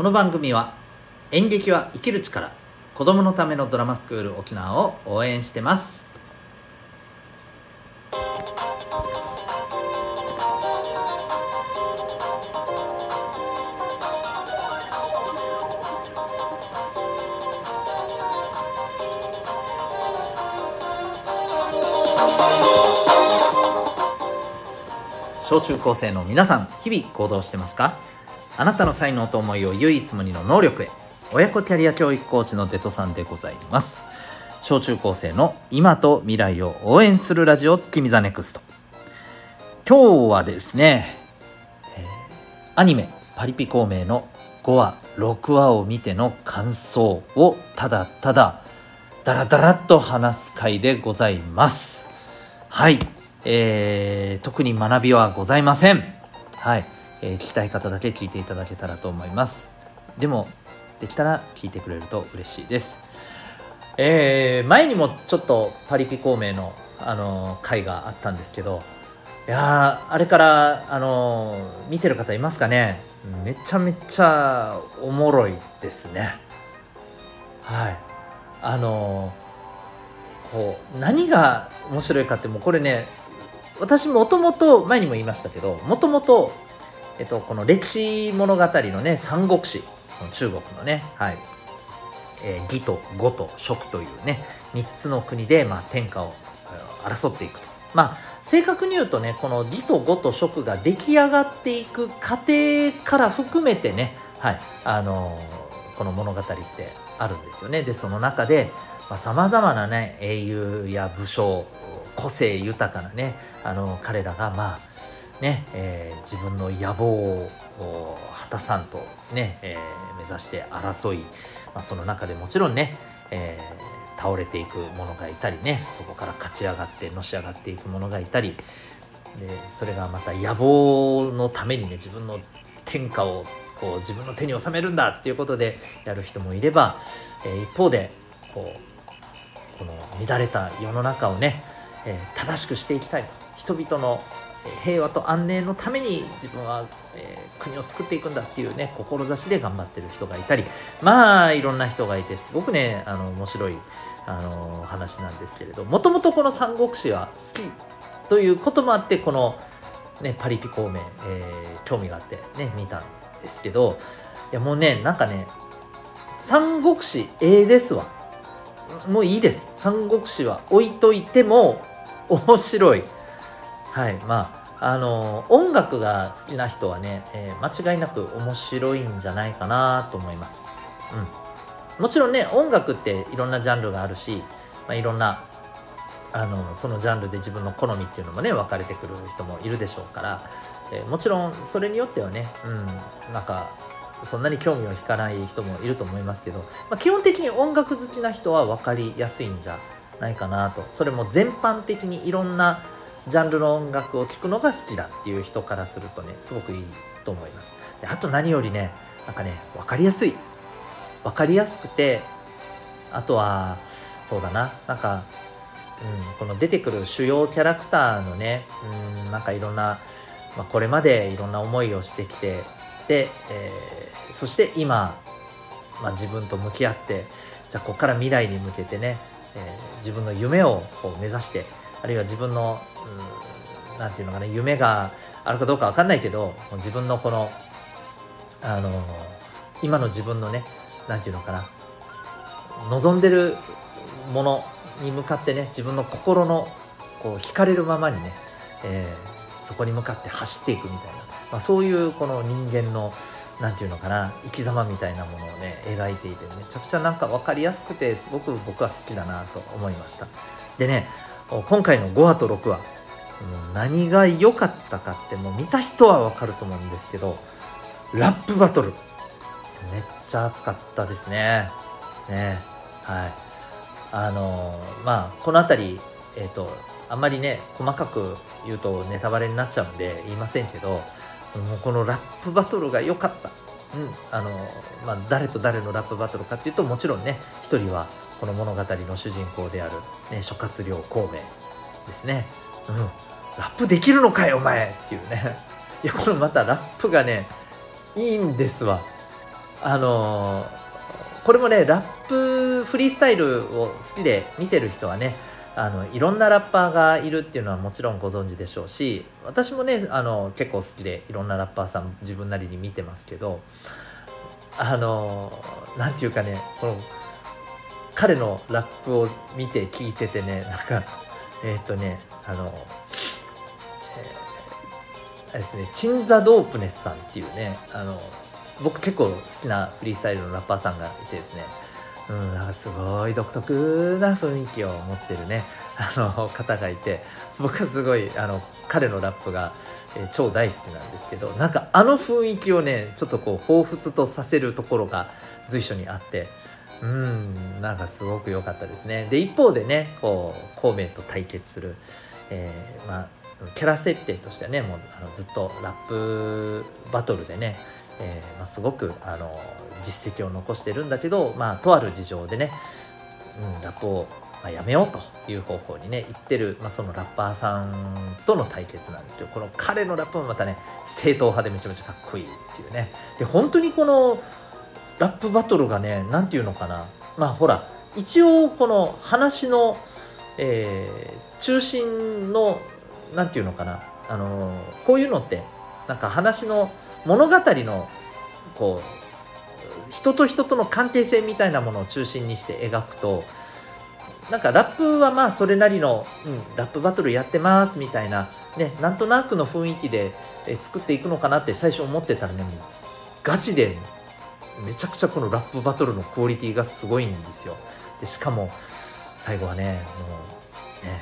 この番組は演劇は生きる力子供のためのドラマスクール沖縄を応援してます。小中高生の皆さん日々行動してますか？あなたの才能と思いを唯一無二の能力へ。親子キャリア教育コーチのデトさんでございます。小中高生の今と未来を応援するラジオ君 the NEXT。今日はですね、えー、アニメパリピ孔明の5話6話を見ての感想をただただダラダラっと話す回でございます。はい。えー、特に学びはございません。はい、えー、聞きたい方だけ聞いていただけたらと思います。でも、できたら聞いてくれると嬉しいです。えー、前にもちょっとパリピ孔明の、あの回があったんですけど、いやあれから、あの見てる方いますかね？めちゃめちゃおもろいですね。はい。あのこう何が面白いかってもうこれね私もともと前にも言いましたけどもともとえっとこの歴史物語のね三国志中国のねはい。えー、義と呉と蜀というね3つの国で、まあ、天下を争っていくと。まあ正確に言うとねこの義と呉と蜀が出来上がっていく過程から含めてねはい。あのー、この物語ってあるんですよね。でその中でさまざ、まなね英雄や武将個性豊かなねあの彼らがまあね、えー、自分の野望を果たさんとね、えー、目指して争い、まあ、その中でもちろんね、えー、倒れていく者がいたりねそこから勝ち上がってのし上がっていく者がいたりでそれがまた野望のためにね自分の天下をこう自分の手に収めるんだっていうことでやる人もいれば、えー、一方でこうこの乱れた世の中をねえー、正しくしていきたいと。人々の平和と安寧のために自分は、えー、国を作っていくんだっていうね志で頑張ってる人がいたりまあいろんな人がいてすごくねあの面白いあの話なんですけれどもともとこの「三国志」は好きということもあってこの、ね、パリピ孔明、えー、興味があってね見たんですけどいやもうねなんかね「三国志」ええですわ。もういいです。三国志は置いといても面白い。はいまああの音楽が好きな人はね、えー、間違いなく面白いんじゃないかなと思います、うん、もちろんね音楽っていろんなジャンルがあるし、まあ、いろんなあのそのジャンルで自分の好みっていうのもね分かれてくる人もいるでしょうから、えー、もちろんそれによってはね、うん、なんかそんなに興味を引かない人もいると思いますけど、まあ、基本的に音楽好きな人は分かりやすいんじゃないかなと。それも全般的にいろんなジャンルの音楽を聴くのが好きだっていう人からするとねすごくいいと思います。であと何よりねなんかね分かりやすい。分かりやすくてあとはそうだななんか、うん、この出てくる主要キャラクターのね、うん、なんかいろんな、まあ、これまでいろんな思いをしてきてで、えー、そして今、まあ、自分と向き合ってじゃあここから未来に向けてねえー、自分の夢をこう目指してあるいは自分の何、て言うのかな夢があるかどうか分かんないけど自分のこのあの今の自分のね何て言うのかな望んでるものに向かってね自分の心のこう惹かれるままにね、えー、そこに向かって走っていくみたいな、まあ、そういうこの人間の何て言うのかな生き様みたいなものをね描いていてめちゃくちゃなんか分かりやすくてすごく僕は好きだなと思いました。でね今回の5話と6話何が良かったかってもう見た人は分かると思うんですけどラップバトル。めっちゃ熱かったですね。ねはい。あのまあこの辺りえっ、ー、とあんまりね細かく言うとネタバレになっちゃうんで言いませんけどもうこのラップバトルが良かった。うん、あのまあ、誰と誰のラップバトルかっていうともちろんね一人はこの物語の主人公である、ね、諸葛亮孔明ですね、うん、ラップできるのかいお前っていうね。いやこのまたラップがねいいんですわ。あのこれもねラップフリースタイルを好きで見てる人はねあのいろんなラッパーがいるっていうのはもちろんご存知でしょうし私もねあの結構好きでいろんなラッパーさん自分なりに見てますけどあの何て言うかねこの彼のラップを見て聞いててねなんかえっ、とねあの、えー、ですねチンザ・ドープネスさんっていうねあの僕結構好きなフリースタイルのラッパーさんがいてですね。うん、なんかすごい独特な雰囲気を持ってるねあの方がいて僕はすごいあの彼のラップが、えー、超大好きなんですけどなんかあの雰囲気をねちょっとこう彷彿とさせるところが随所にあってうんなんかすごく良かったですね。で一方でねこう孔明と対決する、えー、まあキャラ設定としてはねもうあのずっとラップバトルでねえー、まあ、すごくあの実績を残してるんだけど、まあ、とある事情でね、うん、ラップを、まあ、やめようという方向にね行ってる、まあ、そのラッパーさんとの対決なんですけどこの彼のラップもまたね正統派でめちゃめちゃかっこいいっていうね。で本当にこのラップバトルがね何て言うのかな。まあほら一応この話の、えー、中心の何て言うのかな。あのこういうのってなんか話の物語のこう人と人との関係性みたいなものを中心にして描くとなんかラップはまあそれなりの、うん、ラップバトルやってますみたいな、ね、なんとなくの雰囲気で作っていくのかなって最初思ってたらねもうガチでめちゃくちゃこのラップバトルのクオリティがすごいんですよ。でしかも最後はねもうね、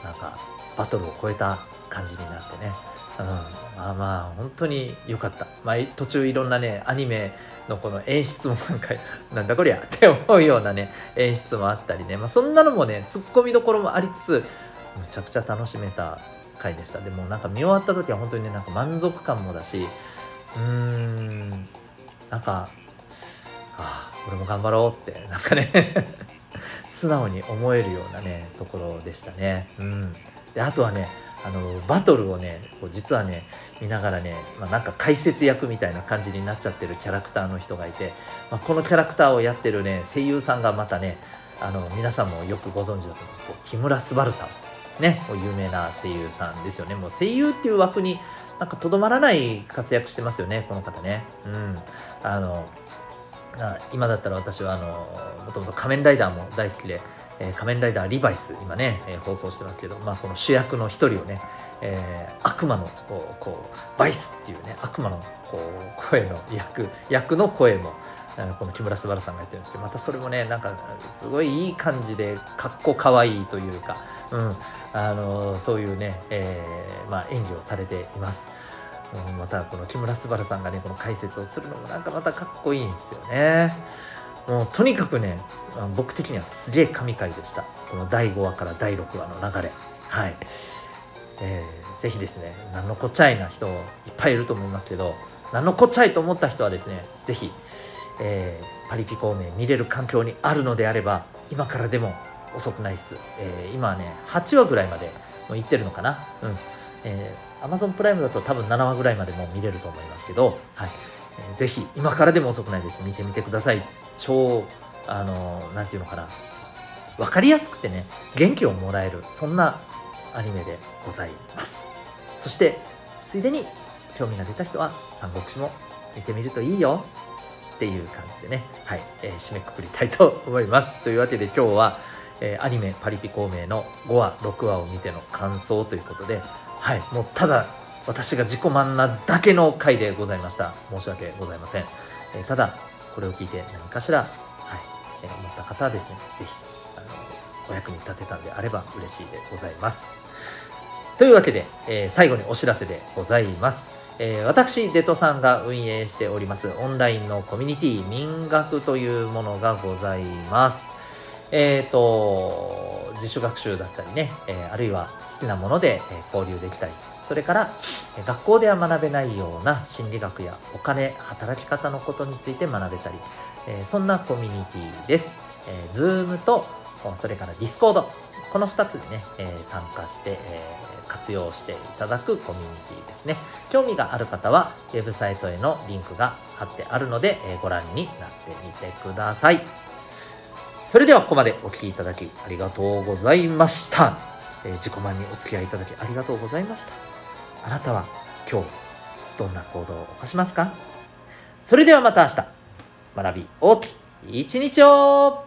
うん、なんかバトルを超えた感じになってね。うん、まあまあ本当に良かった、まあ、途中いろんなねアニメのこの演出もなんかなんだこりゃ って思うようなね演出もあったりね、まあ、そんなのもねツッコミどころもありつつむちゃくちゃ楽しめた回でした。でもなんか見終わった時は本当にねなんか満足感もだしうーんなんかああ俺も頑張ろうってなんかね 素直に思えるようなねところでしたね。うん。であとはねあのバトルをねこう実はね見ながらね、まあ、なんか解説役みたいな感じになっちゃってるキャラクターの人がいて、まあ、このキャラクターをやってるね声優さんがまたねあの皆さんもよくご存知だと思うんですけど木村昴さん。ね有名な声優さんですよね。もう声優っていう枠になんかとどまらない活躍してますよねこの方ね。うん。あの今だったら私はあのもともと仮面ライダーも大好きでえ、仮面ライダーリバイス今ね、え、放送してますけど、まあ、この主役の一人をね、えー、悪魔のこうこうバイスっていうね悪魔のこう声の役役の声もこの木村昴さんがやってるんですけどまたそれもねなんかすごいいい感じでかっこかわいいというか、うん、あのそういうね、えーまあ、演技をされています。うん、またこの木村昴さんがねこの解説をするのもなんかまたかっこいいんですよね。もうとにかくね僕的にはすげえ神回でしたこの第5話から第6話の流れはい、えー、ぜひですね何のこっちゃいな人いっぱいいると思いますけど何のこっちゃいと思った人はですねぜひ、えー、パリピ孔明見れる環境にあるのであれば今からでも遅くないっす、えー、今はね8話ぐらいまでもう行ってるのかな。うん。えー、Amazon プライムだと多分7話ぐらいまでも見れると思いますけど、はい。えー、ぜひ今からでも遅くないです。見てみてください。超あの何て言うのかな。分かりやすくてね元気をもらえるそんなアニメでございます。そしてついでに興味が出た人は三国志も見てみるといいよ。っていう感じでねはい、えー、締めくくりたいと思いますというわけで今日は、えー、アニメ「パリピ孔明」の5話6話を見ての感想ということではいもうただ私が自己満なだけの回でございました申し訳ございません、えー、ただこれを聞いて何かしら、はいえー、思った方はですね是非あのお役に立てたんであれば嬉しいでございます。というわけで、えー、最後にお知らせでございます。えー、私、デトさんが運営しておりますオンラインのコミュニティ民学というものがございます。えっ、ー、と、自主学習だったりね、えー、あるいは好きなもので、え交流できたり、それから学校では学べないような心理学やお金働き方のことについて学べたり、えそんなコミュニティです、えー、Zoom とそれから Discord この2つでね、え参加して、え活用していただくコミュニティですね。興味がある方はウェブサイトへのリンクが貼ってあるので、えご覧になってみてください。それではここまでお聴きいただきありがとうございました、えー、自己満にお付き合いいただきありがとうございました。あなたは今日どんな行動を起こしますか？それではまた明日。学び大きい一日を